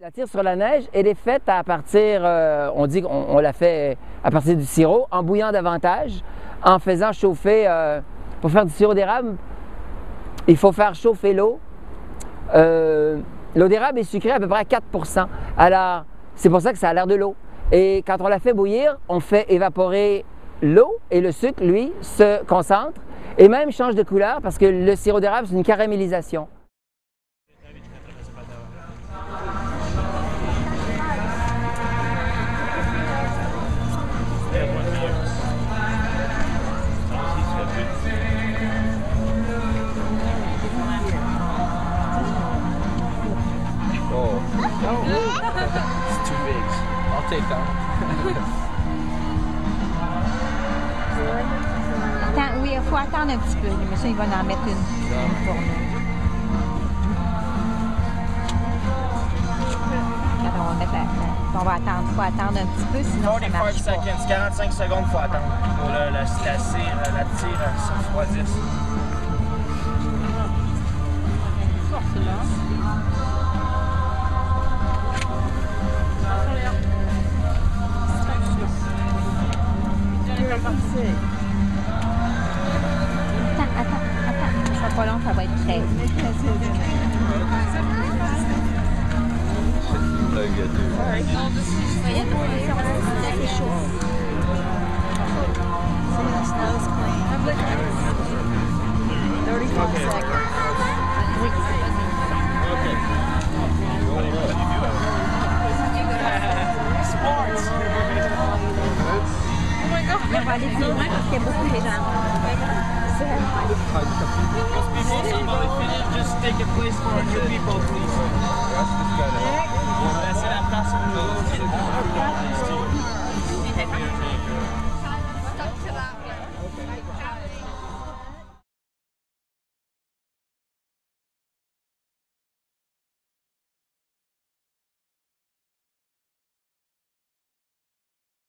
La tire sur la neige, elle est faite à partir, euh, on dit qu'on on la fait à partir du sirop, en bouillant davantage, en faisant chauffer, euh, pour faire du sirop d'érable, il faut faire chauffer l'eau. Euh, l'eau d'érable est sucrée à peu près à 4% Alors, c'est pour ça que ça a l'air de l'eau. Et quand on la fait bouillir, on fait évaporer l'eau et le sucre, lui, se concentre et même change de couleur parce que le sirop d'érable, c'est une caramélisation. Oh. it's too big. I'll take that. Attends, oui, il faut attendre un petit peu. Mais ça, il va en mettre une pour nous. On va mettre la- la- On va attendre. Il faut attendre un petit peu, sinon ça 45 marche pas. seconds, 45 secondes, faut attendre pour le- la, la, cire, la tire se refroidisse. Attends, attends, attends. Ça pas long, ça va être prêt. Like Just take a place for new people, please.